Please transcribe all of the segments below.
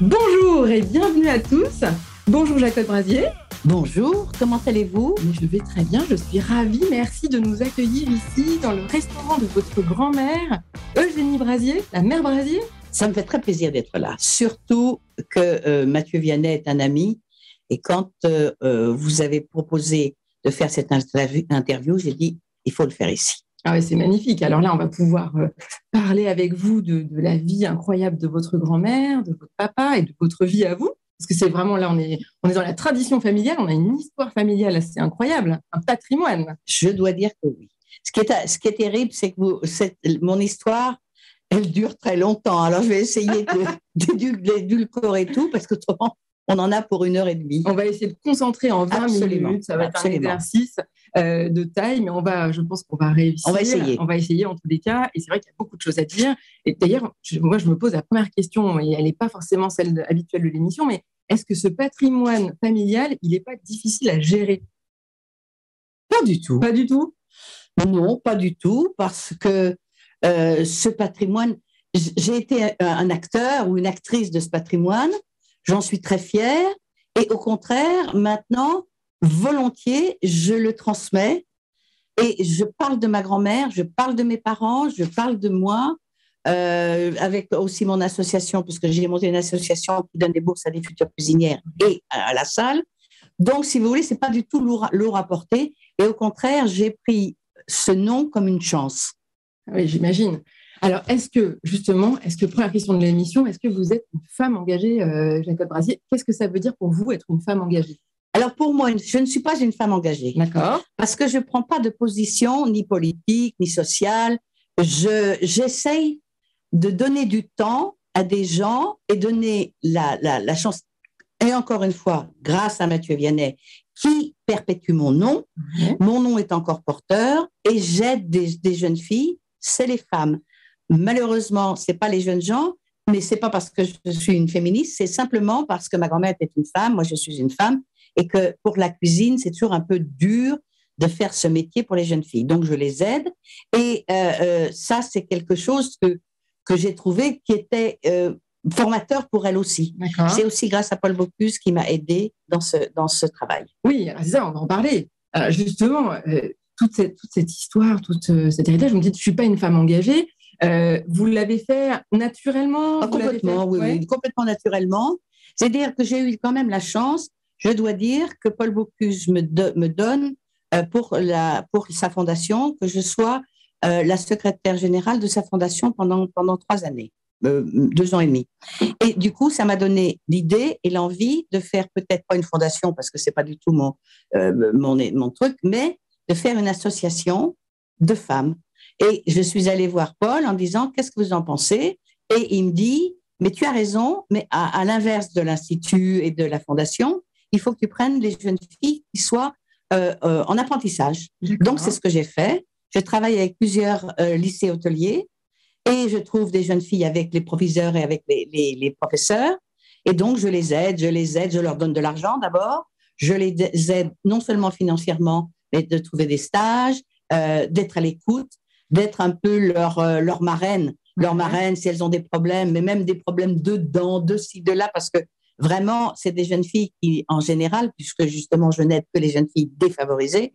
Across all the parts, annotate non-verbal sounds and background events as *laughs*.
Bonjour et bienvenue à tous. Bonjour Jacob Brasier. Bonjour, comment allez-vous? Je vais très bien, je suis ravie. Merci de nous accueillir ici dans le restaurant de votre grand-mère, Eugénie Brasier, la mère Brasier. Ça me fait très plaisir d'être là, surtout que euh, Mathieu Vianney est un ami. Et quand euh, euh, vous avez proposé de faire cette interview, j'ai dit, il faut le faire ici. Ah oui, c'est magnifique. Alors là, on va pouvoir parler avec vous de, de, la vie incroyable de votre grand-mère, de votre papa et de votre vie à vous. Parce que c'est vraiment là, on est, on est dans la tradition familiale, on a une histoire familiale assez incroyable, un patrimoine. Je dois dire que oui. Ce qui est, ce qui est terrible, c'est que vous, mon histoire, elle dure très longtemps. Alors, je vais essayer d'édulcorer *laughs* tout, parce qu'autrement, on en a pour une heure et demie. On va essayer de concentrer en 20 minutes. Ça va être un exercice euh, de taille, mais on va, je pense qu'on va réussir. On va essayer. On va essayer en tous les cas. Et c'est vrai qu'il y a beaucoup de choses à dire. Et d'ailleurs, moi, je me pose la première question, et elle n'est pas forcément celle habituelle de l'émission, mais est-ce que ce patrimoine familial, il n'est pas difficile à gérer? Pas du tout. Pas du tout? Non, pas du tout, parce que euh, ce patrimoine, j'ai été un acteur ou une actrice de ce patrimoine. J'en suis très fière. Et au contraire, maintenant, volontiers, je le transmets. Et je parle de ma grand-mère, je parle de mes parents, je parle de moi, euh, avec aussi mon association, puisque j'ai monté une association qui donne des bourses à des futures cuisinières et à la salle. Donc, si vous voulez, c'est pas du tout lourd, à porter. Et au contraire, j'ai pris ce nom comme une chance. Oui, j'imagine. Alors, est-ce que, justement, est-ce que, première question de l'émission, est-ce que vous êtes une femme engagée, euh, Jacob Brasier Qu'est-ce que ça veut dire pour vous être une femme engagée? Alors pour moi, je ne suis pas une femme engagée. D'accord. Parce que je ne prends pas de position ni politique, ni sociale. Je, j'essaye de donner du temps à des gens et donner la, la, la chance. Et encore une fois, grâce à Mathieu Vianney, qui perpétue mon nom. Mon nom est encore porteur et j'aide des, des jeunes filles, c'est les femmes. Malheureusement, c'est pas les jeunes gens, mais c'est pas parce que je suis une féministe, c'est simplement parce que ma grand-mère était une femme, moi je suis une femme, et que pour la cuisine, c'est toujours un peu dur de faire ce métier pour les jeunes filles. Donc je les aide, et euh, euh, ça c'est quelque chose que que j'ai trouvé qui était euh, formateur pour elle aussi. C'est aussi grâce à Paul Bocuse qui m'a aidé dans ce, dans ce travail. Oui, c'est ça, on va en parler. justement, euh, toute, cette, toute cette histoire, tout euh, cet héritage, vous me dites, je ne suis pas une femme engagée. vous l'avez fait naturellement ah, Complètement, oui, complètement naturellement. C'est-à-dire que j'ai eu quand même la chance, je dois dire, que Paul Bocuse me, me donne pour, la, pour sa fondation que je sois euh, la secrétaire générale de sa fondation pendant, pendant trois années, euh, deux ans et demi. Et du coup, ça m'a donné l'idée et l'envie de faire peut-être pas une fondation, parce que c'est pas du tout mon, euh, mon, mon truc, mais de faire une association de femmes. Et je suis allée voir Paul en disant, qu'est-ce que vous en pensez? Et il me dit, mais tu as raison, mais à, l'inverse de l'Institut et de la Fondation, il faut que tu prennes les jeunes filles qui soient en apprentissage. Donc, c'est ce que j'ai fait. Je travaille avec plusieurs euh, lycées hôteliers et je trouve des jeunes filles avec les proviseurs et avec les, les, professeurs. Et donc, je les aide, je les aide, je leur donne de l'argent d'abord. Je les aide non seulement financièrement, mais de trouver des stages, euh, d'être à l'écoute, d'être un peu leur, euh, leur marraine. Leur marraine, si elles ont des problèmes, mais même des problèmes de dents, de ci, de là, parce que Vraiment, c'est des jeunes filles qui, en général, puisque justement je n'aide que les jeunes filles défavorisées,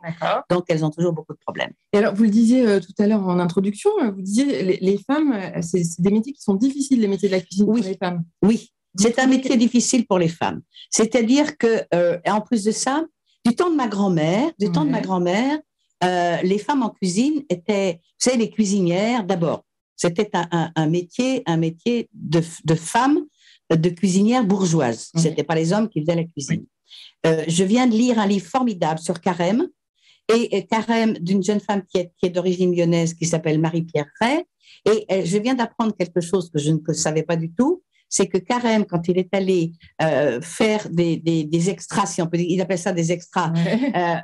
donc elles ont toujours beaucoup de problèmes. Et alors, vous le disiez euh, tout à l'heure en introduction, euh, vous disiez les, les femmes, euh, c'est des métiers qui sont difficiles, les métiers de la cuisine oui. pour les femmes. Oui, c'est un métier difficile pour les femmes. C'est-à-dire que, en plus de ça, du temps de ma grand-mère, du temps de ma grand-mère, les femmes en cuisine étaient, vous savez, les cuisinières d'abord. C'était un, un, métier, un métier de, de femmes de cuisinière bourgeoise. Ce n'était pas les hommes qui faisaient la cuisine. Euh, je viens de lire un livre formidable sur Carême, et, Carême d'une jeune femme qui est, qui est d'origine lyonnaise qui s'appelle Marie-Pierre Ray. Et euh, je viens d'apprendre quelque chose que je ne savais pas du tout, c'est que Carême, quand il est allé euh, faire des, des, extras, si on peut dire, il appelle ça des extras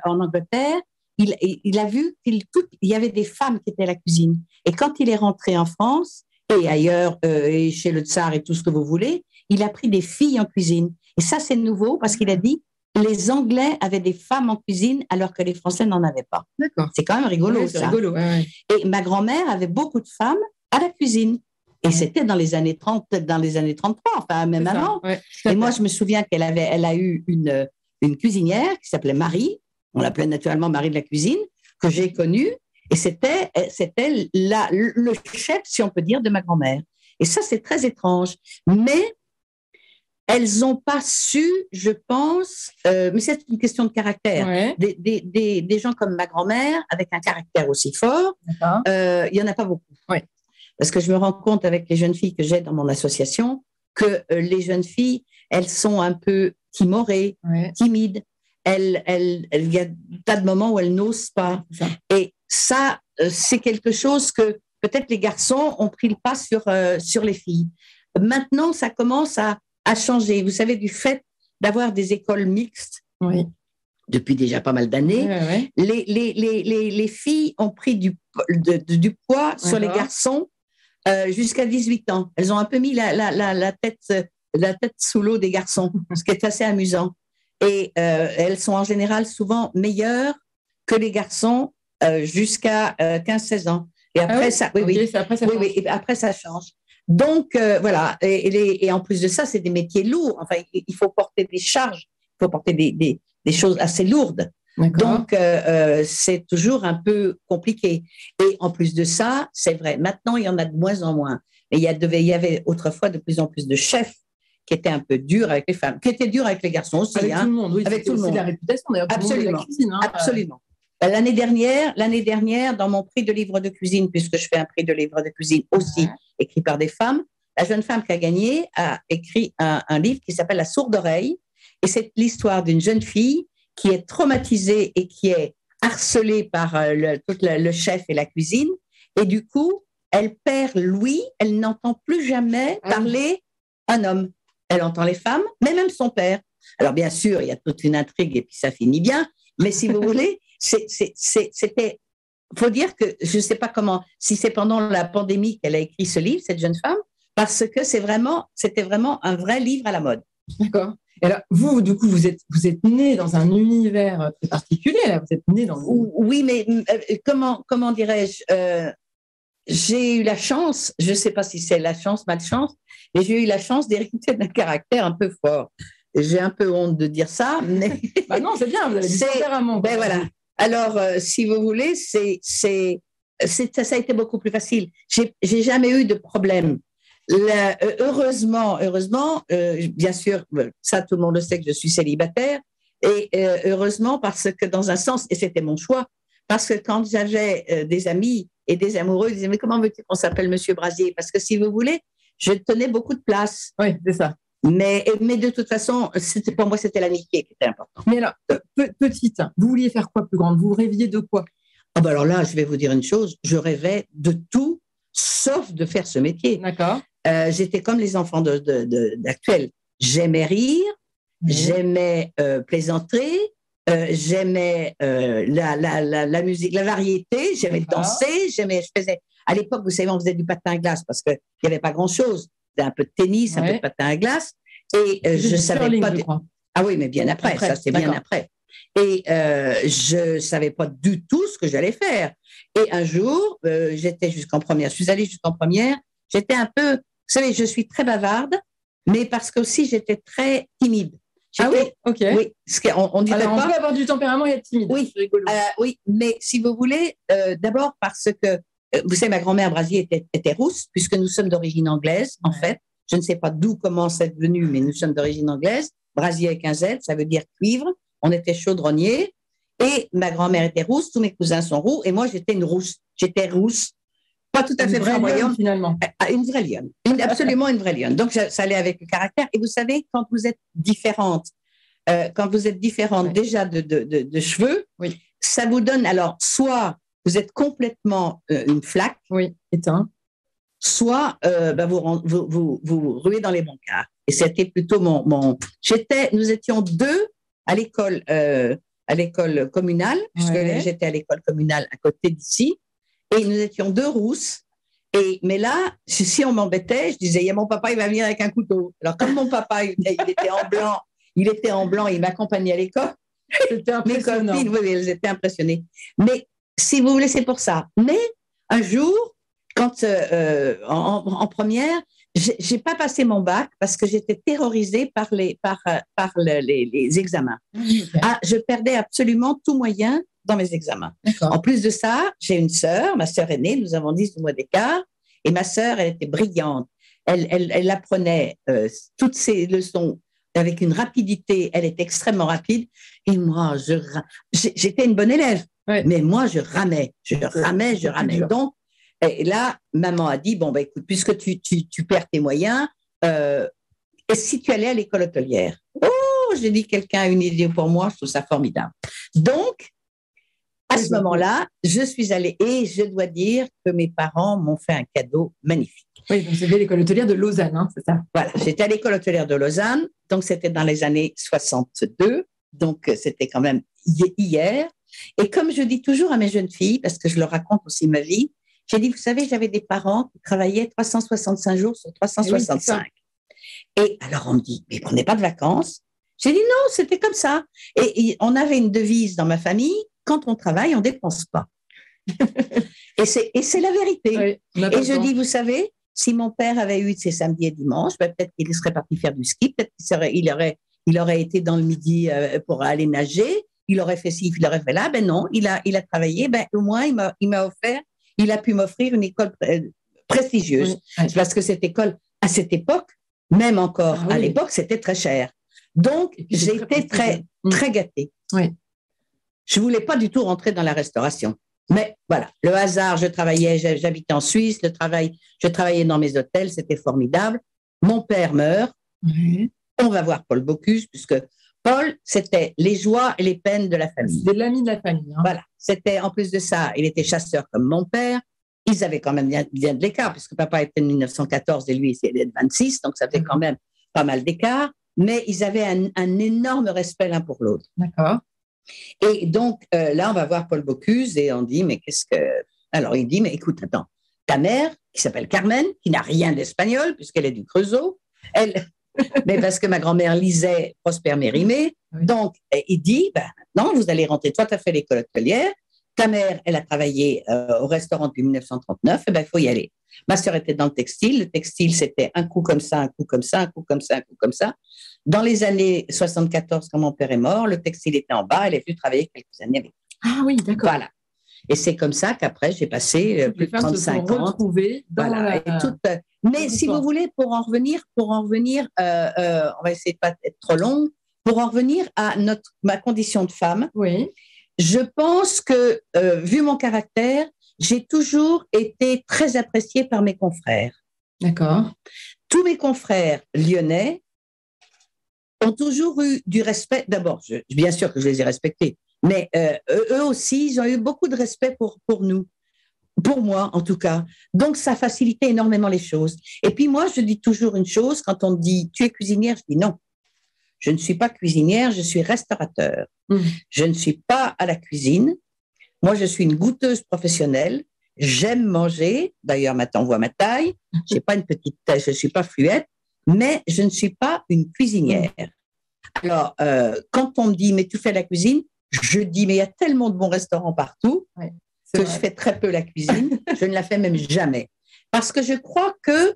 en Angleterre, il, il a vu qu'il il y avait des femmes qui étaient à la cuisine. Et quand il est rentré en France, et ailleurs, et chez le tsar et tout ce que vous voulez, il a pris des filles en cuisine. Et ça, c'est nouveau parce qu'il a dit les Anglais avaient des femmes en cuisine alors que les Français n'en avaient pas. D'accord. C'est quand même rigolo, ça. Rigolo, Et ma grand-mère avait beaucoup de femmes à la cuisine. Et c'était dans les années 30, dans les années 33, enfin même avant. et moi, je me souviens qu'elle avait, elle a eu une, une cuisinière qui s'appelait Marie. On l'appelait naturellement Marie de la cuisine, que j'ai connue. Et c'était, c'était la, le chef, si on peut dire, de ma grand-mère. Et ça, c'est très étrange. Mais elles n'ont pas su, je pense, euh, mais c'est une question de caractère. Des, des, des, gens comme ma grand-mère, avec un caractère aussi fort, euh, il n'y en a pas beaucoup. Parce que je me rends compte avec les jeunes filles que j'ai dans mon association que euh, les jeunes filles, elles sont un peu timorées, timides. Elles, elles, il y a tas de moments où elles n'osent pas. Et ça, c'est quelque chose que peut-être les garçons ont pris le pas sur, sur les filles. Maintenant, ça commence à, a changé. Vous savez, du fait d'avoir des écoles mixtes, depuis déjà pas mal d'années, les, les, les, les, filles ont pris du, du poids sur les garçons euh, jusqu'à 18 ans. Elles ont un peu mis la, la, la, tête, la tête sous l'eau des garçons, *laughs* ce qui est assez amusant. Et euh, elles sont en général souvent meilleures que les garçons euh, jusqu'à 15-16 ans. Et après, ah ça, oui, oui. Après, ça oui, et après, ça change. Donc, euh, voilà. Et, et, en plus de ça, c'est des métiers lourds. Enfin, il faut porter des charges, il faut porter des, des, des choses assez lourdes. Donc, euh, euh, c'est toujours un peu compliqué. Et en plus de ça, c'est vrai, maintenant, il y en a de moins en moins. Et il y, a, il y avait autrefois de plus en plus de chefs qui étaient un peu durs avec les femmes, qui étaient durs avec les garçons aussi. Avec hein. tout le monde, oui. Avec tout le monde. la réputation, d'ailleurs. Absolument. Hein. Absolument. L'année dernière, l'année dernière, dans mon prix de livre de cuisine, puisque je fais un prix de livre de cuisine aussi écrit par des femmes, la jeune femme qui a gagné a écrit un, livre qui s'appelle La sourde oreille, et c'est l'histoire d'une jeune fille qui est traumatisée et qui est harcelée par euh, le, tout le, chef et la cuisine, et du coup, elle perd l'ouïe, elle n'entend plus jamais ah parler un homme. Elle entend les femmes, mais même son père. Alors bien sûr, il y a toute une intrigue et puis ça finit bien, mais si vous *laughs* voulez, c'était faut dire que je ne sais pas comment, si c'est pendant la pandémie qu'elle a écrit ce livre, cette jeune femme, parce que c'est vraiment, c'était vraiment un vrai livre à la mode. D'accord. Et alors, vous, du coup, vous êtes, vous êtes né dans un univers très particulier. Là. Vous êtes né dans. Oui, mais euh, comment, comment dirais-je euh, J'ai eu la chance, je ne sais pas si c'est la chance, malchance, mais j'ai eu la chance d'hériter d'un caractère un peu fort. J'ai un peu honte de dire ça, mais. bah non, c'est bien, vous avez dit Ben voilà. Alors, euh, si vous voulez, c'est, c'est, ça a été beaucoup plus facile. J'ai, jamais eu de problème. Euh, heureusement, heureusement, euh, bien sûr, ça tout le monde le sait que je suis célibataire, et heureusement parce que dans un sens, et c'était mon choix, parce que quand j'avais des amis et des amoureux, ils disaient mais comment veux-tu qu'on s'appelle Monsieur Brasier? Parce que si vous voulez, je tenais beaucoup de place. Oui, c'est ça. Mais, mais de toute façon, c'était, pour moi, c'était l'amitié qui était importante. Mais alors, petite, vous vouliez faire quoi plus grande? Vous rêviez de quoi? Ah ben Alors là, je vais vous dire une chose, je rêvais de tout, sauf de faire ce métier. D'accord. Euh, j'étais comme les enfants de, d'actuels. J'aimais rire, j'aimais euh, plaisanter, euh, j'aimais la, la, la, la, musique, la variété, j'aimais danser, j'aimais, je faisais, à l'époque, vous savez, on faisait du patin à glace parce qu'il n'y avait pas grand-chose un peu de tennis, un peu de patin à glace. Et euh, je ne savais pas. Ah oui, mais bien après, ça c'est bien après. Et euh, je ne savais pas du tout ce que j'allais faire. Et un jour, euh, j'étais jusqu'en première, je suis allée jusqu'en première, j'étais un peu, vous savez, je suis très bavarde, mais parce que aussi j'étais très timide. Ah oui, ok. Oui, on, on Alors, on peut avoir du tempérament et être timide. Oui, oui, mais si vous voulez, d'abord parce que euh, vous savez, ma grand-mère Brasier était, était, rousse, puisque nous sommes d'origine anglaise, en fait. Je ne sais pas d'où comment c'est venu, mais nous sommes d'origine anglaise. Brasier avec un Z, ça veut dire cuivre. On était chaudronniers. Et ma grand-mère était rousse, tous mes cousins sont roux, et moi, j'étais une rousse. J'étais rousse, pas tout à fait flamboyante. finalement. Ah, ah, une vraie lionne. absolument une vraie lionne. Donc, ça allait avec le caractère. Et vous savez, quand vous êtes différente, euh, quand vous êtes différente déjà de, de, de, de cheveux, oui. ça vous donne alors soit vous êtes complètement euh, une flaque, oui, éteint, soit euh, bah, vous, vous, vous, ruez dans les bancards. Et c'était plutôt mon, mon... J'étais, nous étions deux à l'école, euh, à l'école communale, puisque j'étais à l'école communale à côté d'ici, et nous étions deux rousses. Et, mais là, si on m'embêtait, je disais, il y a mon papa, il va venir avec un couteau. Alors, comme mon papa, il, était en blanc, il était en blanc, il m'accompagnait à l'école. C'était impressionnant. Mes copines, oui, elles étaient impressionnées. Mais si vous voulez, c'est pour ça. Mais un jour, quand en, première, j'ai pas passé mon bac parce que j'étais terrorisée par les par par les, examens. Ah, je perdais absolument tout moyen dans mes examens. En plus de ça, j'ai une sœur, ma sœur aînée, nous avons 10 mois d'écart, et ma sœur, elle était brillante. Elle, elle, elle apprenait euh, toutes ses leçons avec une rapidité, elle est extrêmement rapide. Et moi, j'étais une bonne élève, mais moi, je ramais, je ramais, je ramais. Donc, et là, maman a dit, bon, bah, écoute, puisque tu, tu, tu perds tes moyens, euh, et si tu allais à l'école hôtelière? Oh, j'ai dit, quelqu'un a une idée pour moi, je trouve ça formidable. Donc, à ce moment-là, je suis allée et je dois dire que mes parents m'ont fait un cadeau magnifique. Oui, vous avez l'école hôtelière de Lausanne, hein, c'est ça? Voilà, j'étais à l'école hôtelière de Lausanne, donc c'était dans les années 62, donc c'était quand même hier. Et comme je dis toujours à mes jeunes filles, parce que je leur raconte aussi ma vie, j'ai dit, vous savez, j'avais des parents qui travaillaient 365 jours sur 365. Eh et alors on me dit, mais on n'est pas de vacances J'ai dit non, c'était comme ça. Et, on avait une devise dans ma famille, quand on travaille, on dépense pas. *laughs* et c'est la vérité. et je dis, vous savez, si mon père avait eu ses samedis et dimanches, ben, peut-être qu'il serait parti faire du ski, peut-être qu'il il aurait, il aurait été dans le midi euh, pour aller nager, il aurait fait ci, il aurait fait là. Ben non, il a, il a travaillé. Ben au moins, il m'a offert, il a pu m'offrir une école prestigieuse. Parce que cette école, à cette époque, même encore ah à l'époque, c'était très cher. Donc, j'ai été très, très gâtée. Oui. Je voulais pas du tout rentrer dans la restauration. Mais voilà, le hasard, je travaillais, j'habitais en Suisse, le travail, je travaillais dans mes hôtels, c'était formidable. Mon père meurt. On va voir Paul Bocuse, puisque Paul, c'était les joies et les peines de la famille. C'était l'ami de la famille. Hein. Voilà. C'était, en plus de ça, il était chasseur comme mon père. Ils avaient quand même bien, de l'écart, puisque papa était de 1914 et lui, il était de 26, donc ça fait quand même pas mal d'écart. Mais ils avaient un, un énorme respect l'un pour l'autre. D'accord. Et donc, euh, là, on va voir Paul Bocuse et on dit, mais qu'est-ce que... Alors, il dit, mais écoute, attends, ta mère, qui s'appelle Carmen, qui n'a rien d'espagnol, puisqu'elle est du Creusot, elle... mais parce que ma grand-mère lisait Prosper Mérimée, donc il dit, ben, non, vous allez rentrer, toi, tu as fait l'école hôtelière, ta mère, elle a travaillé euh, au restaurant depuis 1939, et ben, il faut y aller. Ma sœur était dans le textile. Le textile, c'était un coup comme ça, un coup comme ça, un coup comme ça, un coup comme ça. Dans les années 74, quand mon père est mort, le textile était en bas. Elle est venue travailler quelques années avec. Ah oui, d'accord. Voilà. Et c'est comme ça qu'après, j'ai passé euh, plus de 35 ans. voilà. Euh, mais si vous voulez, pour en revenir, pour en revenir, euh, on va essayer de pas être trop long, pour en revenir à notre, ma condition de femme, oui. je pense que, vu mon caractère, j'ai toujours été très appréciée par mes confrères. D'accord. Tous mes confrères lyonnais ont toujours eu du respect. D'abord, bien sûr que je les ai respectés, mais euh, eux aussi, ils ont eu beaucoup de respect pour, pour nous, pour moi en tout cas. Donc, ça facilitait énormément les choses. Et puis moi, je dis toujours une chose, quand on me dit, tu es cuisinière, je dis non. Je ne suis pas cuisinière, je suis restaurateur. Mmh. Je ne suis pas à la cuisine. Moi, je suis une goûteuse professionnelle. J'aime manger. D'ailleurs, maintenant, on voit ma taille. Je pas une petite taille, je ne suis pas fluette, mais je ne suis pas une cuisinière. Alors, euh, quand on me dit, mais tu fais la cuisine, je dis, mais il y a tellement de bons restaurants partout que je fais très peu la cuisine. *laughs* je ne la fais même jamais. Parce que je crois que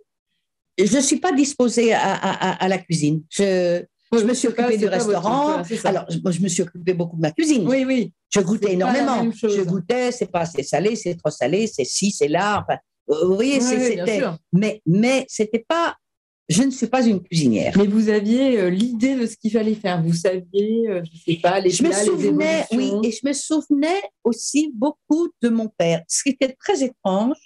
je ne suis pas disposée à, à la cuisine. Je, je me suis occupée du restaurant. Alors, je, je, me suis occupée beaucoup de ma cuisine. Oui, oui. Je goûtais énormément. Je goûtais, c'est pas assez salé, c'est trop salé, c'est ci, c'est là. Enfin, vous voyez, c'était. Mais, mais c'était pas. Je ne suis pas une cuisinière. Mais vous aviez euh, l'idée de ce qu'il fallait faire. Vous saviez, euh, je sais pas, les je me souvenais, oui, et je me souvenais aussi beaucoup de mon père. Ce qui était très étrange,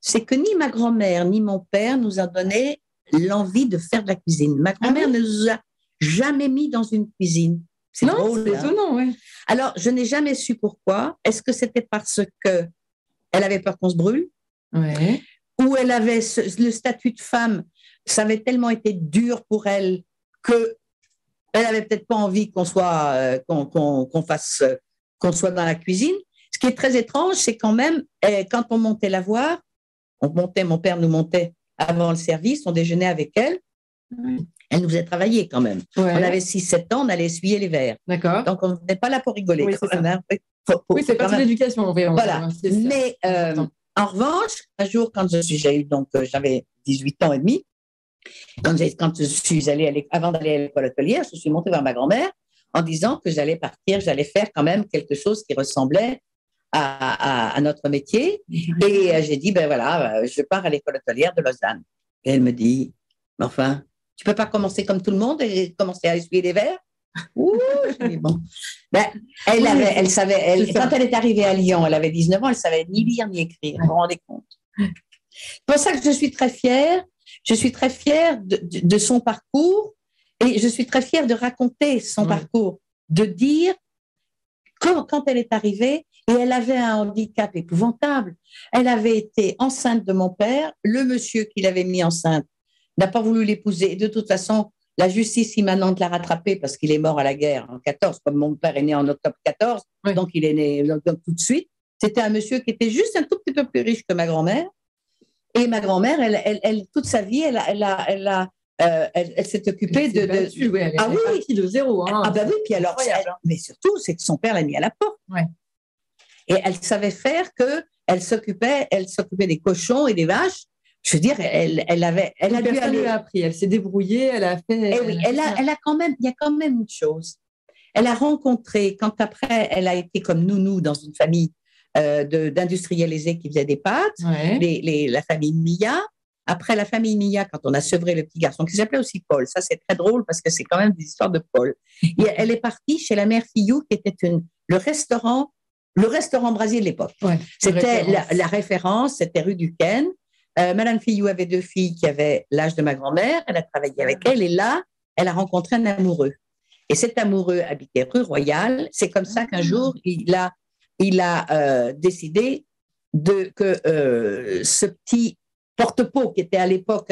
c'est que ni ma grand-mère ni mon père nous a donné l'envie de faire de la cuisine. Ma ah grand-mère ne nous a jamais mis dans une cuisine. C'est drôle. C'est hein. étonnant, oui. Alors, je n'ai jamais su pourquoi. Est-ce que c'était parce que elle avait peur qu'on se brûle? Ouais. Ou elle avait le statut de femme, ça avait tellement été dur pour elle que elle avait peut-être pas envie qu'on soit, euh, qu'on fasse, qu'on soit dans la cuisine. Ce qui est très étrange, c'est quand même, eh, quand on montait la voir, on montait, mon père nous montait avant le service, on déjeunait avec elle. Elle nous faisait travailler quand même. On avait 6-7 ans, on allait essuyer les verres. D'accord. Donc, on n'est pas là pour rigoler. Oui, c'est pas l'éducation. Voilà. Mais, euh, en revanche, un jour, quand j'ai eu donc, euh, j'avais 18 ans et demi, quand, quand je suis allée, avant d'aller à l'école hôtelière, je suis montée vers ma grand-mère en disant que j'allais partir, j'allais faire quand même quelque chose qui ressemblait à, à, notre métier. Et euh, j'ai dit, ben voilà, euh, je pars à l'école hôtelière de Lausanne. Et elle me dit, enfin, tu peux pas commencer comme tout le monde et commencer à essuyer les verres? Ouh, bon. Ben, elle, avait, elle savait, elle, quand elle est arrivée à Lyon, elle avait 19 ans, elle savait ni lire ni écrire. Vous vous rendez compte? C'est pour ça que je suis très fière. Je suis très fière de, de, son parcours et je suis très fière de raconter son parcours, de dire quand, quand elle est arrivée, et elle avait un handicap épouvantable. Elle avait été enceinte de mon père. Le monsieur qui l'avait mis enceinte n'a pas voulu l'épouser. De toute façon, la justice immanente l'a rattrapé parce qu'il est mort à la guerre en 14, comme mon père est né en octobre 14, donc il est né tout de suite. C'était un monsieur qui était juste un tout petit peu plus riche que ma grand-mère. Et ma grand-mère, elle, elle, toute sa vie, elle, elle a, elle, a, euh, elle, s'est occupée de, de... ah oui, de zéro. Hein. Ah bah oui, puis alors, mais surtout, c'est que son père l'a mis à la porte. Et elle savait faire que elle s'occupait, elle s'occupait des cochons et des vaches je veux dire, elle, elle avait, elle a dû aller. appris, elle s'est débrouillée, elle a fait. Eh oui, elle a, elle a quand même, il y a quand même une chose. Elle a rencontré, quand après, elle a été comme nounou dans une famille euh, d'industriels aisés qui faisaient des pâtes, les, les, la famille Mia. Après la famille Mia, quand on a sevré le petit garçon, qui s'appelait aussi Paul, ça c'est très drôle parce que c'est quand même des histoires de Paul. Et elle est partie chez la mère Fillou, qui était une, le restaurant, le restaurant Brésil de l'époque. c'était la, la, référence, c'était rue du Ken. Euh, Madame Fillou avait deux filles qui avaient l'âge de ma grand-mère. Elle a travaillé avec elle et là, elle a rencontré un amoureux. Et cet amoureux habitait rue Royale. C'est comme ça qu'un jour, il a, il a euh, décidé de, que euh, ce petit porte-pot, qui était à l'époque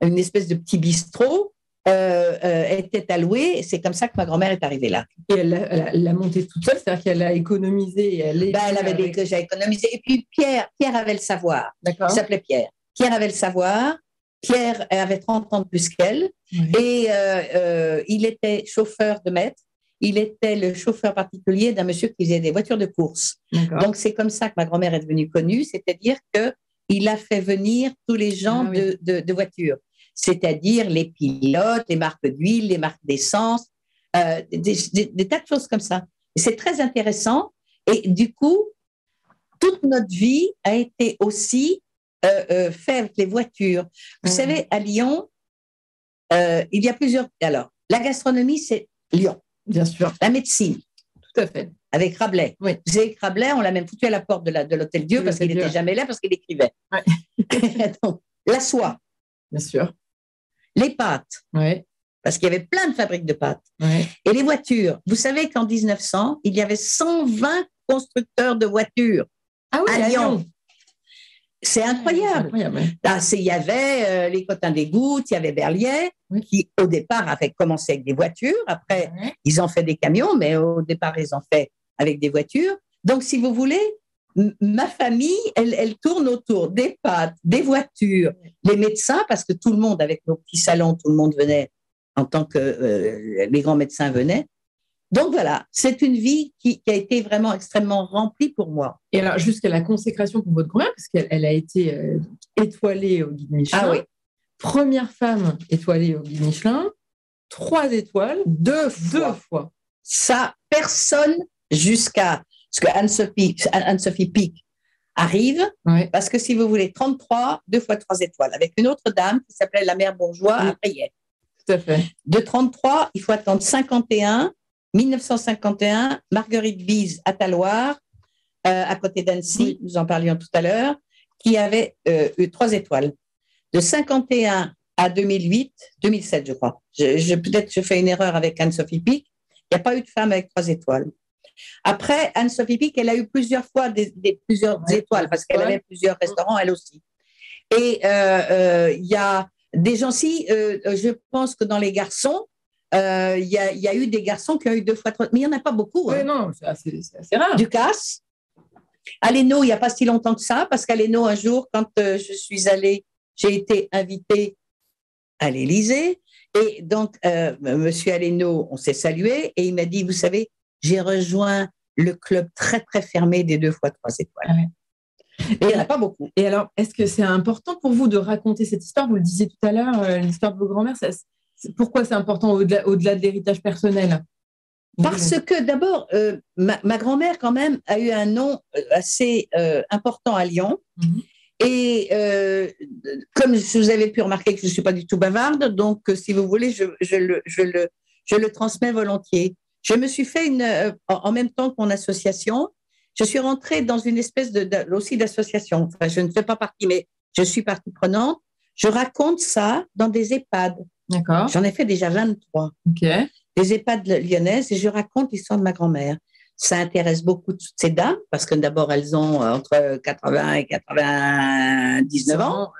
une espèce de petit bistrot, était alloué. C'est comme ça que ma grand-mère est arrivée là. Et elle l'a monté toute seule, c'est-à-dire qu'elle a économisé. elle, ben, elle avait déjà économisé. Et puis Pierre, Pierre avait le savoir. Il s'appelait Pierre. Pierre avait le savoir. Pierre avait 30 ans de plus qu'elle. Et euh, euh, il était chauffeur de maître. Il était le chauffeur particulier d'un monsieur qui faisait des voitures de course. Donc, c'est comme ça que ma grand-mère est devenue connue, c'est-à-dire qu'il a fait venir tous les gens ah de, de, voitures, c'est-à-dire les pilotes, les marques d'huile, les marques d'essence, euh, des, des, tas de choses comme ça. C'est très intéressant. Et du coup, toute notre vie a été aussi euh, euh, faire les voitures. Vous mm. savez, à Lyon, il y a plusieurs. Alors, la gastronomie, c'est Lyon. Bien sûr. La médecine. Tout à fait. Avec Rabelais. Oui. Vous savez Rabelais, on l'a même foutu à la porte de l'hôtel Dieu parce qu'il n'était jamais là, parce qu'il écrivait. *laughs* la soie. Bien sûr. Les pâtes. Oui. Parce qu'il y avait plein de fabriques de pâtes. Et les voitures. Vous savez qu'en 1900, il y avait 120 constructeurs de voitures ah oui, à, Lyon. C'est incroyable. il y avait euh, les Cotins des Gouttes, il y avait Berliet, qui au départ avaient commencé avec des voitures. Après, ils ont fait des camions, mais au départ, ils ont fait avec des voitures. Donc, si vous voulez, ma famille, elle, tourne autour des pâtes, des voitures, les médecins, parce que tout le monde, avec nos petits salons, tout le monde venait en tant que euh, les grands médecins venaient. Donc voilà, c'est une vie qui, a été vraiment extrêmement remplie pour moi. Et alors, jusqu'à la consécration pour votre grand-mère, parce qu'elle a été euh, étoilée au guide Michelin. Ah oui. Première femme étoilée au guide Michelin, trois étoiles, deux fois. Deux fois. Ça, personne jusqu'à ce que Anne-Sophie Anne Pic arrive, parce que si vous voulez, 33, deux fois trois étoiles, avec une autre dame qui s'appelait la mère Bourgeois à Brielle. Tout à fait. De 33, il faut attendre 51 1951, Marguerite Bise à Taloir, euh, à côté d'Annecy, nous en parlions tout à l'heure, qui avait euh, eu trois étoiles. De 51 à 2008, 2007, je crois. Je, Peut-être je fais une erreur avec Anne-Sophie Pic. Il n'y a pas eu de femme avec trois étoiles. Après, Anne-Sophie Pic, elle a eu plusieurs fois des, plusieurs étoiles parce qu'elle avait plusieurs restaurants, elle aussi. Et euh, il y a des gens, si, je pense que dans les garçons, euh, il y, a, eu des garçons qui ont eu deux fois trois, mais il n'y en a pas beaucoup. Oui, hein. non, c'est assez, rare. Ducasse. À l'ENO, il n'y a pas si longtemps que ça, parce qu'à l'ENO, un jour, quand euh, je suis allée, j'ai été invitée à l'Élysée. Et donc, euh, Monsieur Aleno, on s'est salué et il m'a dit, vous savez, j'ai rejoint le club très, très fermé des deux fois trois étoiles. Et il n'y en a pas beaucoup. Et alors, est-ce que c'est important pour vous de raconter cette histoire? Vous le disiez tout à l'heure, euh, l'histoire de vos grands-mères. Pourquoi c'est important au-delà au -delà de l'héritage personnel? Parce que d'abord, euh, ma, grand-mère, quand même, a eu un nom euh, assez important à Lyon. Mhm. Et comme vous avez pu remarquer que je ne suis pas du tout bavarde, donc si vous voulez, je, je, le, je, le, je le transmets volontiers. Je me suis fait une, en même temps que mon association, je suis rentrée dans une espèce de, aussi d'association. Enfin, je ne fais pas partie, mais je suis partie prenante. Je raconte ça dans des EHPAD. D'accord. J'en ai fait déjà 23. OK. Des EHPAD lyonnaises et je raconte l'histoire de ma grand-mère. Ça intéresse beaucoup toutes ces dames parce que d'abord, elles ont euh, entre 80 et 99 ans.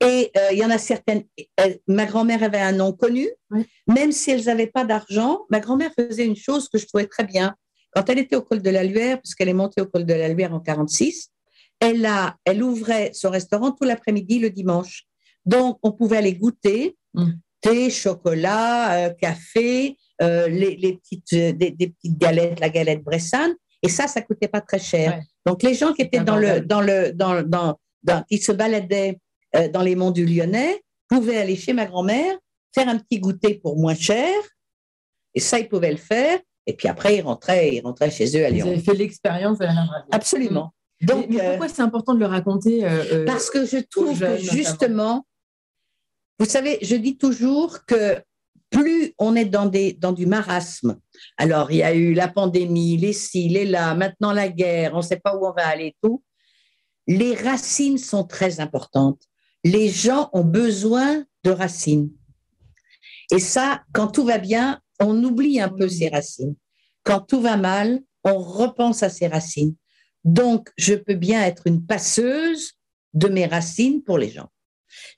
Et euh, il y en a certaines. ma grand-mère avait un nom connu, même si elles n'avaient pas d'argent. Ma grand-mère faisait une chose que je trouvais très bien. Quand elle était au col de la Luère, puisqu'elle est montée au col de la Luère en 46, elle, a, elle ouvrait son restaurant tout l'après-midi le dimanche. Donc, on pouvait aller goûter mm. thé, chocolat, euh, café, euh, les, petites, euh, des, petites galettes, la galette bressane. Et ça, ça coûtait pas très cher. Donc, les gens qui étaient dans le, dans le, dans, dans, qui se baladaient dans les monts du Lyonnais pouvaient aller chez ma grand-mère, faire un petit goûter pour moins cher. Et ça, ils pouvaient le faire. Et puis après, ils rentraient, ils rentraient chez eux à Lyon. Vous avez fait l'expérience de la Absolument. Donc, mais, pourquoi c'est important de le raconter euh, Parce que je trouve que justement, vous savez, je dis toujours que plus on est dans, des, dans du marasme, alors il y a eu la pandémie, les ci, les là, maintenant la guerre, on ne sait pas où on va aller, tout, les racines sont très importantes. Les gens ont besoin de racines. Et ça, quand tout va bien, on oublie un peu ses racines. Quand tout va mal, on repense à ses racines. Donc, je peux bien être une passeuse de mes racines pour les gens.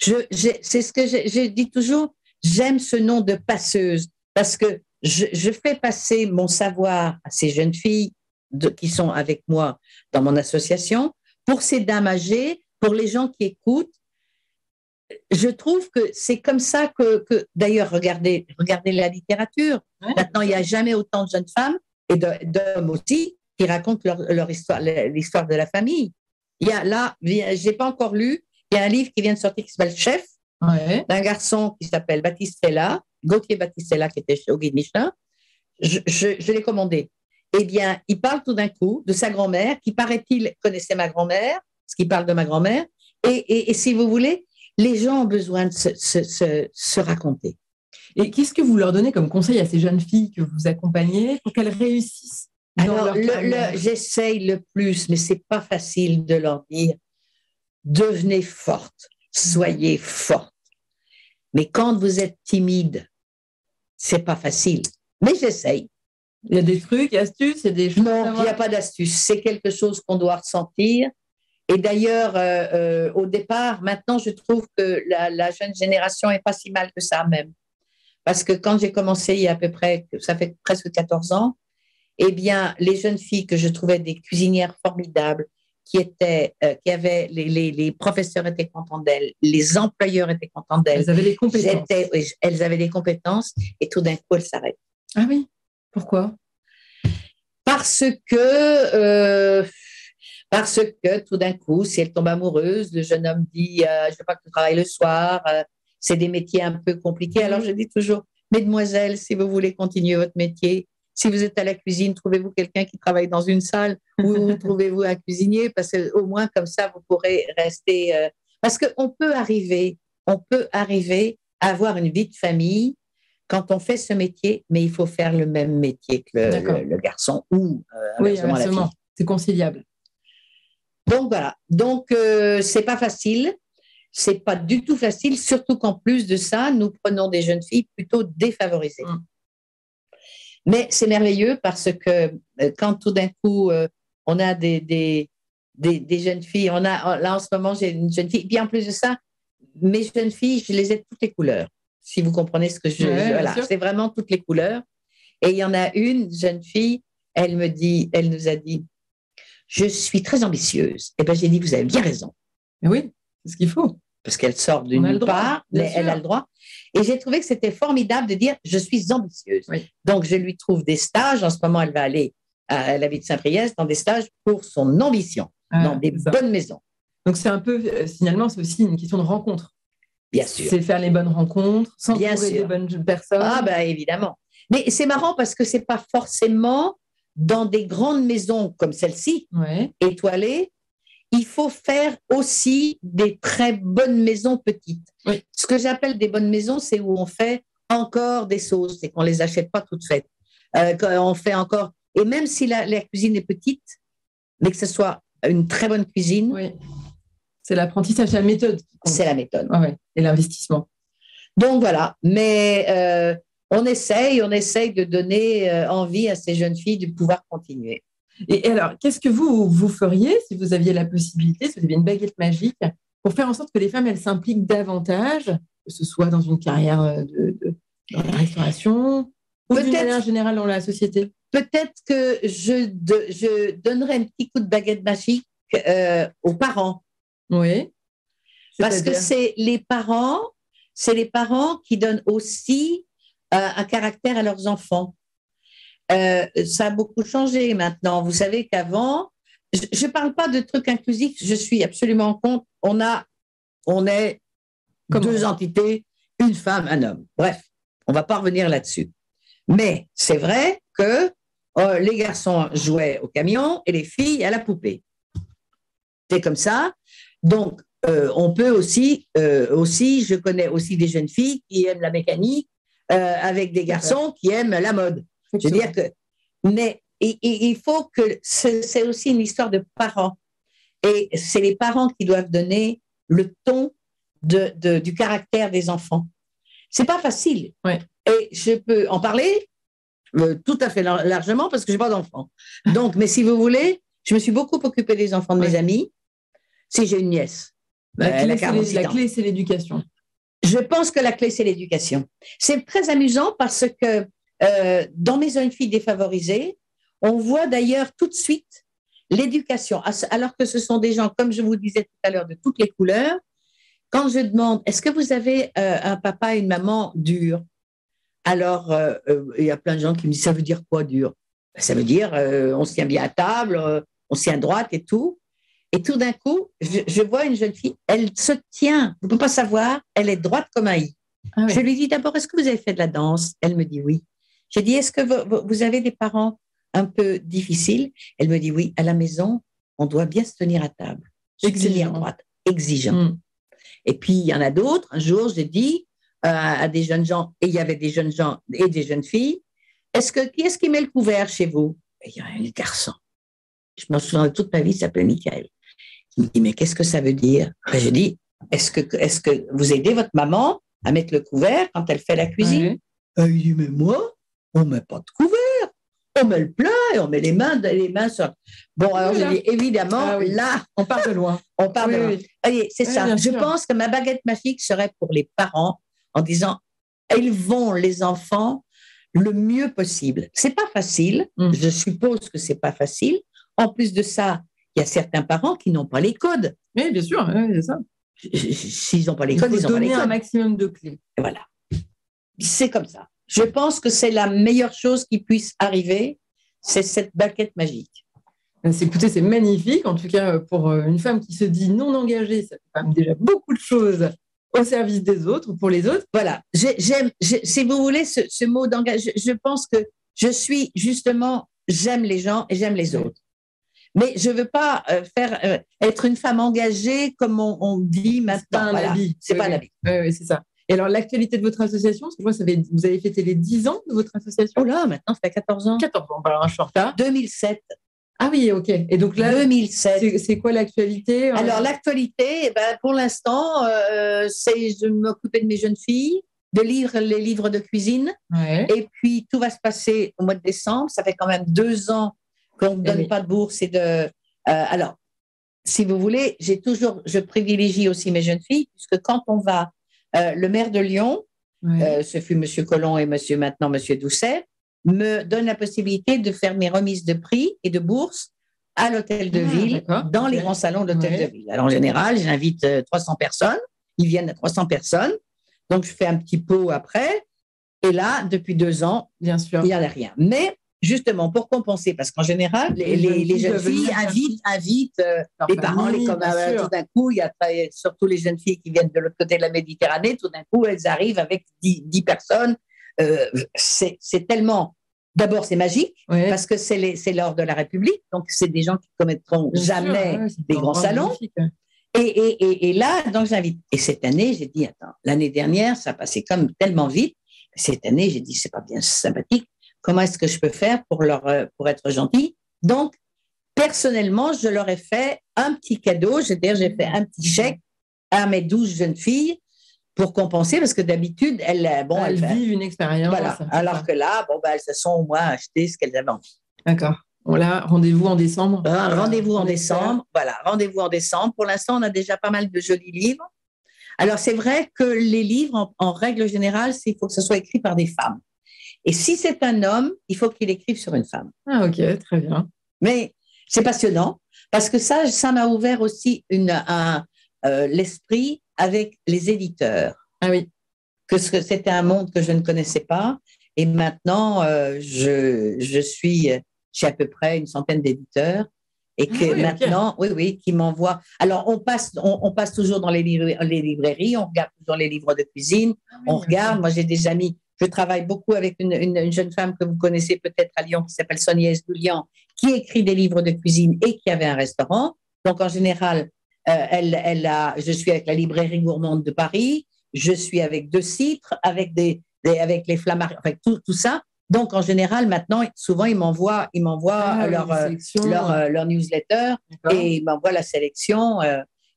C'est ce que j'ai dit toujours, j'aime ce nom de passeuse parce que je, fais passer mon savoir à ces jeunes filles qui sont avec moi dans mon association, pour ces dames âgées, pour les gens qui écoutent, je trouve que c'est comme ça que, d'ailleurs, regardez, regardez la littérature. Maintenant, il n'y a jamais autant de jeunes femmes et d'hommes aussi qui racontent leur, histoire, l'histoire de la famille. Il y a là, j'ai pas encore lu, il y a un livre qui vient de sortir qui s'appelle Chef, d'un garçon qui s'appelle Battistella, Gauthier Battistella, qui était chez Guide Michelin. Je, je, l'ai commandé. Eh bien, il parle tout d'un coup de sa grand-mère, qui paraît-il connaissait ma grand-mère, ce qui parle de ma grand-mère. et, et, si vous voulez, les gens ont besoin de se, raconter. Et qu'est-ce que vous leur donnez comme conseil à ces jeunes filles que vous accompagnez pour qu'elles réussissent Alors, j'essaye le plus, mais c'est pas facile de leur dire devenez forte, soyez forte. Mais quand vous êtes timide, c'est pas facile. Mais j'essaye. Il y a des trucs, astuces, a des choses. Non, il n'y a pas d'astuces. C'est quelque chose qu'on doit ressentir. Et d'ailleurs, euh, euh, au départ, maintenant, je trouve que la, jeune génération est pas si mal que ça même. Parce que quand j'ai commencé il y a à peu près, ça fait presque 14 ans, eh bien, les jeunes filles que je trouvais des cuisinières formidables, qui étaient, euh, qui avaient, les, les, professeurs étaient contents d'elles, les employeurs étaient contents d'elles. Elles avaient des compétences. elles avaient des compétences et tout d'un coup, elles s'arrêtent. Ah oui? Pourquoi? Parce que parce que tout d'un coup, si elle tombe amoureuse, le jeune homme dit euh, Je veux pas que tu travailles le soir. Euh, c'est des métiers un peu compliqués. Alors je dis toujours Mesdemoiselles, si vous voulez continuer votre métier, si vous êtes à la cuisine, trouvez-vous quelqu'un qui travaille dans une salle ou *laughs* trouvez-vous un cuisinier? Parce qu'au moins comme ça, vous pourrez rester. Euh, parce qu'on peut arriver, on peut arriver à avoir une vie de famille quand on fait ce métier, mais il faut faire le même métier que le, garçon ou oui, C'est conciliable. Donc voilà. Donc euh, c'est pas facile. C'est pas du tout facile, surtout qu'en plus de ça, nous prenons des jeunes filles plutôt défavorisées. Mm. Mais c'est merveilleux parce que euh, quand tout d'un coup, euh, on a des, des, des, jeunes filles, on a, là en ce moment, j'ai une jeune fille, puis en plus de ça, mes jeunes filles, je les ai toutes les couleurs, si vous comprenez ce que je. voilà, c'est vraiment toutes les couleurs. Et il y en a une jeune fille, elle me dit, elle nous a dit, je suis très ambitieuse. Et eh bien, j'ai dit, vous avez bien raison. oui, c'est ce qu'il faut. Parce qu'elle sort d'une part, mais elle a le droit. Et j'ai trouvé que c'était formidable de dire, je suis ambitieuse. Donc, je lui trouve des stages. En ce moment, elle va aller à la ville de Saint-Priest dans des stages pour son ambition. ah, dans des bonnes maisons. Donc c'est un peu, euh, finalement, c'est aussi une question de rencontre. Bien sûr. C'est faire les bonnes rencontres, s'entourer des bonnes personnes. Ah ben évidemment. Mais c'est marrant parce que c'est pas forcément dans des grandes maisons comme celle-ci, étoilées, il faut faire aussi des très bonnes maisons petites. Ce que j'appelle des bonnes maisons, c'est où on fait encore des sauces et qu'on les achète pas toutes faites. Euh, on fait encore, et même si la, cuisine est petite, mais que ce soit une très bonne cuisine. Oui. C'est l'apprentissage, la méthode. C'est la méthode. Et l'investissement. Donc voilà, mais euh, on essaye, on essaye de donner euh, envie à ces jeunes filles de pouvoir continuer. Et, alors, qu'est-ce que vous, vous feriez si vous aviez la possibilité, si vous aviez une baguette magique, pour faire en sorte que les femmes, elles s'impliquent davantage, que ce soit dans une carrière euh, de, dans la restauration ou d'une manière générale dans la société? Peut-être que je, je donnerais un petit coup de baguette magique euh, aux parents. Oui. Parce que c'est les parents, c'est les parents qui donnent aussi euh, un caractère à leurs enfants. Euh, ça a beaucoup changé maintenant. Vous savez qu'avant, je ne parle pas de trucs inclusifs, je suis absolument contre. On a, on est Comme deux entités, une femme, un homme. Bref, on va pas revenir là-dessus. Mais c'est vrai que euh, les garçons jouaient au camion et les filles à la poupée. C'est comme ça. Donc, euh, on peut aussi, aussi, je connais aussi des jeunes filles qui aiment la mécanique avec des garçons qui aiment la mode. Je veux dire que, mais il faut que c'est aussi une histoire de parents. Et c'est les parents qui doivent donner le ton de, du caractère des enfants. C'est pas facile. Et je peux en parler euh, tout à fait largement parce que j'ai pas d'enfants. Donc, mais si vous voulez, je me suis beaucoup occupée des enfants de mes amis. Si j'ai une nièce, la clé, c'est l'éducation. Je pense que la clé, c'est l'éducation. C'est très amusant parce que euh, dans mes jeunes filles défavorisées, on voit d'ailleurs tout de suite l'éducation, alors que ce sont des gens, comme je vous disais tout à l'heure, de toutes les couleurs. Quand je demande, est-ce que vous avez euh, un papa et une maman durs? Alors, euh, il y a plein de gens qui me disent, ça veut dire quoi dur? Ben, Ça veut dire, on se tient bien à table, on se tient à droite et tout. Et tout d'un coup, je, vois une jeune fille, elle se tient, vous ne pouvez pas savoir, elle est droite comme un i. Ah je lui dis d'abord, est-ce que vous avez fait de la danse? Elle me dit oui. J'ai dit, est-ce que vous, avez des parents un peu difficiles? Elle me dit, oui, à la maison, on doit bien se tenir à table. Exigeant. droite, exigeant. Hmm. Et puis, il y en a d'autres. Un jour, j'ai dit euh, à des jeunes gens, et il y avait des jeunes gens et des jeunes filles, est-ce que, qui est-ce qui met le couvert chez vous? Il y a un garçon. Je me souviens de toute ma vie, il s'appelle Michael. Il me dit, mais qu'est-ce que ça veut dire? Ben, Je dis, est-ce que, est que vous aidez votre maman à mettre le couvert quand elle fait la cuisine? Euh, Il dit, mais moi, on met pas de couvert. On met le plat et on met les mains, les mains sur. Bon, alors je dis évidemment, ah là. On part de loin. *laughs* on part de loin. c'est ça. Je pense que ma baguette magique serait pour les parents en disant élevons les enfants le mieux possible. C'est pas facile. Mm. Je suppose que c'est pas facile. En plus de ça, il y a certains parents qui n'ont pas les codes. Oui, bien sûr, c'est ça. S'ils n'ont pas les codes, ils ont pas les codes. un maximum de clés. voilà. C'est comme ça. Je pense que c'est la meilleure chose qui puisse arriver, c'est cette baguette magique. Écoutez, c'est magnifique. En tout cas, pour euh, une femme qui se dit non engagée, ça fait déjà beaucoup de choses au service des autres, pour les autres. Voilà. J'aime, si vous voulez, ce, mot d'engagement, je, pense que je suis justement, j'aime les gens et j'aime les autres. Mais je ne veux pas euh, faire euh, être une femme engagée comme on, dit maintenant. C'est pas un habit. Oui, oui, c'est ça. Et alors, l'actualité de votre association, je vois, ça vous avez fêté les 10 ans de votre association. Oh là, maintenant, ça fait 14 ans. 14 ans, alors un short 2007. Ah oui, ok. Et donc là, 2007. C'est quoi l'actualité euh? Alors, l'actualité, eh ben, pour l'instant, euh, c'est de m'occuper de mes jeunes filles, de lire les livres de cuisine. Et puis, tout va se passer au mois de décembre. Ça fait quand même deux ans qu'on ne eh donne pas de bourse et de. Euh, alors, si vous voulez, j'ai toujours, je privilégie aussi mes jeunes filles, puisque quand on va euh, le maire de Lyon, euh, ce fut M. Collomb et monsieur, maintenant M. Doucet, me donne la possibilité de faire mes remises de prix et de bourse à l'hôtel de ah, ville, dans les grands salons de l'hôtel de ville. Alors, en général, j'invite 300 euh, personnes. Ils viennent à 300 personnes. Donc, je fais un petit pot après. Et là, depuis deux ans, Bien sûr. il n'y a rien. Mais justement, pour compenser, parce qu'en général, les, les, jeunes filles invitent, invitent euh, les parents, les communs. Tout d'un coup, il y a surtout les jeunes filles qui viennent de l'autre côté de la Méditerranée, tout d'un coup, elles arrivent avec 10, personnes. Euh, c'est tellement. D'abord, c'est magique, parce que c'est l'ordre de la République, donc c'est des gens qui commettront jamais des grands salons. Et, et, et, là, donc j'invite. Et cette année, j'ai dit, attends, l'année dernière, ça passait comme tellement vite. Cette année, j'ai dit, c'est pas bien sympathique Comment est-ce que je peux faire pour, leur, euh, pour être gentil? Donc, personnellement, je leur ai fait un petit cadeau, c'est-à-dire j'ai fait un petit chèque à mes douze jeunes filles pour compenser, parce que d'habitude, elles, euh, bon, elles, vivent une expérience. Voilà. Alors que là, bon, ben, elles se sont au moins acheté ce qu'elles avaient envie. D'accord. Voilà, rendez-vous en décembre. Ah, rendez-vous en décembre. Voilà, rendez-vous en décembre. Pour l'instant, on a déjà pas mal de jolis livres. Alors, c'est vrai que les livres, en, en règle générale, il faut que ce soit écrit par des femmes. Et si c'est un homme, il faut qu'il écrive sur une femme. Ah, ok, très bien. Mais c'est passionnant parce que ça, ça m'a ouvert aussi une, euh, l'esprit avec les éditeurs. Ah oui. Que c'était un monde que je ne connaissais pas. Et maintenant, euh, je, je suis chez à peu près une centaine d'éditeurs et que ah maintenant, oui, oui, qui m'envoient. Alors, on passe, on, passe toujours dans les, les, librairies, on regarde toujours les livres de cuisine, ah on regarde. Moi, j'ai des amis je travaille beaucoup avec une, jeune femme que vous connaissez peut-être à Lyon qui s'appelle Sonia Esdoulian, qui écrit des livres de cuisine et qui avait un restaurant. Donc, en général, euh, elle, elle a, je suis avec la librairie gourmande de Paris, je suis avec deux citres, avec, des, avec les flammards, avec tout, tout ça. Donc, en général, maintenant, souvent, ils m'envoient, ils m'envoient ah leur, euh, leur, euh, leur, newsletter et ils m'envoient la sélection.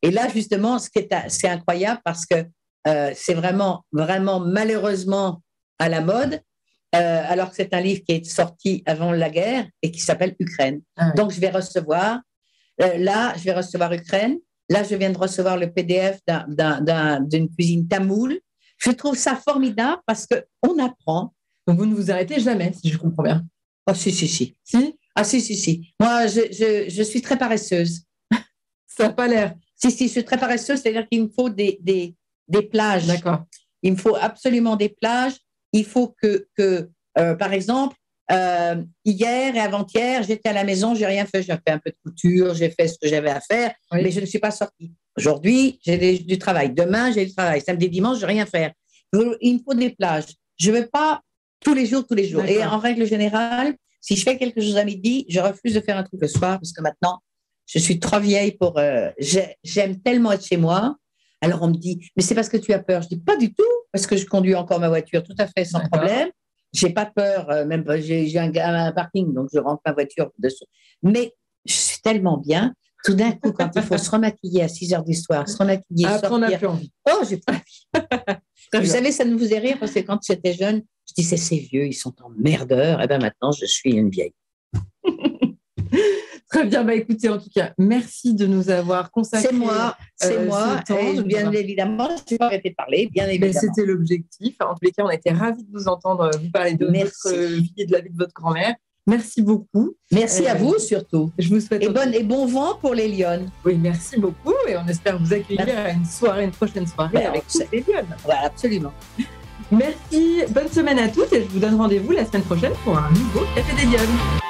et là, justement, ce c'est incroyable parce que c'est vraiment, vraiment, malheureusement, à la mode, euh, alors que c'est un livre qui est sorti avant la guerre et qui s'appelle Ukraine. Ah Donc, je vais recevoir, euh, là, je vais recevoir Ukraine. Là, je viens de recevoir le PDF d'une cuisine tamoule. Je trouve ça formidable parce qu'on apprend. Donc, vous ne vous arrêtez jamais, si je comprends bien. Oh, si, si, si. Si? Ah, si, si, si. Moi, je, je, je suis très paresseuse. *laughs* ça n'a pas l'air. Si, si, je suis très paresseuse, c'est-à-dire qu'il me faut des, des, des plages. D'accord. Il me faut absolument des plages il faut que, que euh, par exemple, euh, hier et avant-hier, j'étais à la maison, j'ai rien fait, j'ai fait un peu de couture, j'ai fait ce que j'avais à faire, mais je ne suis pas sortie. Aujourd'hui, j'ai du travail. Demain, j'ai du travail. Samedi, dimanche, je vais rien faire. Il me faut des plages. Je ne veux pas tous les jours, tous les jours. Et en règle générale, si je fais quelque chose à midi, je refuse de faire un truc le soir parce que maintenant, je suis trop vieille pour. Euh, j'aime tellement être chez moi. Alors on me dit, mais c'est parce que tu as peur. Je dis pas du tout parce que je conduis encore ma voiture tout à fait sans problème. J'ai pas peur, euh, même j'ai un, un, parking, donc je rentre ma voiture dessous. Mais je suis tellement bien. Tout d'un coup, quand il faut se remaquiller à 6 heures du soir, se remaquiller, Après, sortir. on plus envie. Oh, j'ai pas envie. vous savez, ça ne vous est rire parce que quand j'étais jeune, je disais c'est vieux, ils sont en merdeur. Et bien maintenant, je suis une vieille. Très bien, bah écoutez, en tout cas, merci de nous avoir consacré. C'est moi, c'est euh, moi. Et bien évidemment, je n'ai pas arrêté de parler, bien évidemment. C'était l'objectif. En tous les cas, on a été ravis de vous entendre vous parler de votre vie et de la vie de votre grand-mère. Merci beaucoup. Merci à euh, vous surtout. Je vous souhaite et, bon, et bon vent pour les Lyonnes. Oui, merci beaucoup et on espère vous accueillir à une soirée, une prochaine soirée ben, avec toutes les Lyonnes. Voilà, absolument. Merci, bonne semaine à tous et je vous donne rendez-vous la semaine prochaine pour un nouveau Café des Lyonnes.